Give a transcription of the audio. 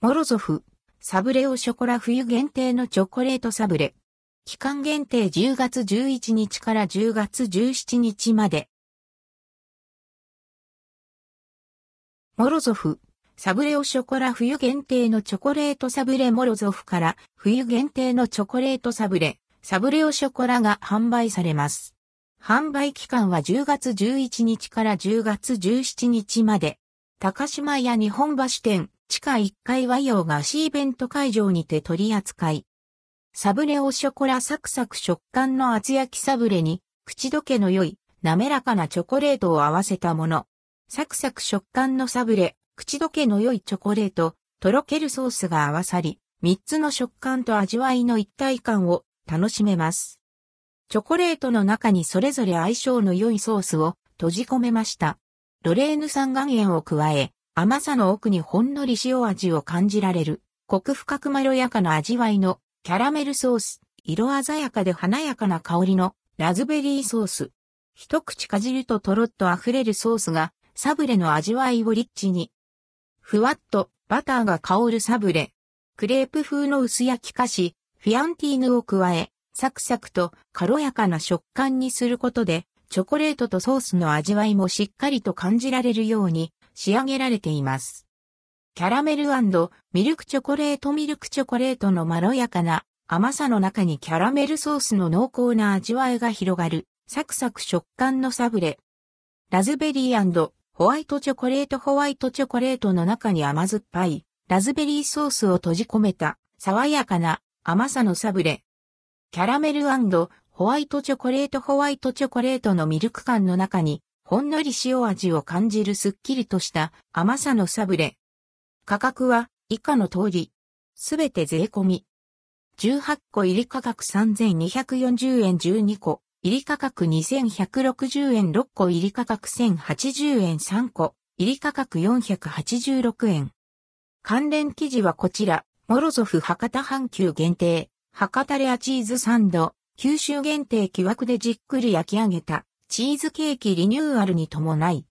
モロゾフ、サブレオショコラ冬限定のチョコレートサブレ。期間限定10月11日から10月17日まで。モロゾフ、サブレオショコラ冬限定のチョコレートサブレモロゾフから冬限定のチョコレートサブレ、サブレオショコラが販売されます。販売期間は10月11日から10月17日まで。高島屋日本橋店、地下1階和洋菓子イベント会場にて取り扱い。サブレオショコラサクサク食感の厚焼きサブレに、口どけの良い、滑らかなチョコレートを合わせたもの。サクサク食感のサブレ、口どけの良いチョコレート、とろけるソースが合わさり、3つの食感と味わいの一体感を楽しめます。チョコレートの中にそれぞれ相性の良いソースを閉じ込めました。ロレーヌ酸岩塩を加え、甘さの奥にほんのり塩味を感じられる、コク深くまろやかな味わいのキャラメルソース、色鮮やかで華やかな香りのラズベリーソース。一口かじるととろっと溢れるソースがサブレの味わいをリッチに。ふわっとバターが香るサブレ。クレープ風の薄焼き菓子、フィアンティーヌを加え、サクサクと軽やかな食感にすることで、チョコレートとソースの味わいもしっかりと感じられるように仕上げられています。キャラメルミルクチョコレートミルクチョコレートのまろやかな甘さの中にキャラメルソースの濃厚な味わいが広がるサクサク食感のサブレ。ラズベリーホワイトチョコレートホワイトチョコレートの中に甘酸っぱいラズベリーソースを閉じ込めた爽やかな甘さのサブレ。キャラメルホワイトチョコレートホワイトチョコレートのミルク感の中にほんのり塩味を感じるすっきりとした甘さのサブレ。価格は以下の通り。すべて税込み。18個入り価格3240円12個。入り価格2160円6個入り価格1080円3個。入り価格486円。関連記事はこちら。モロゾフ博多阪急限定。博多レアチーズサンド、九州限定木枠でじっくり焼き上げたチーズケーキリニューアルに伴い、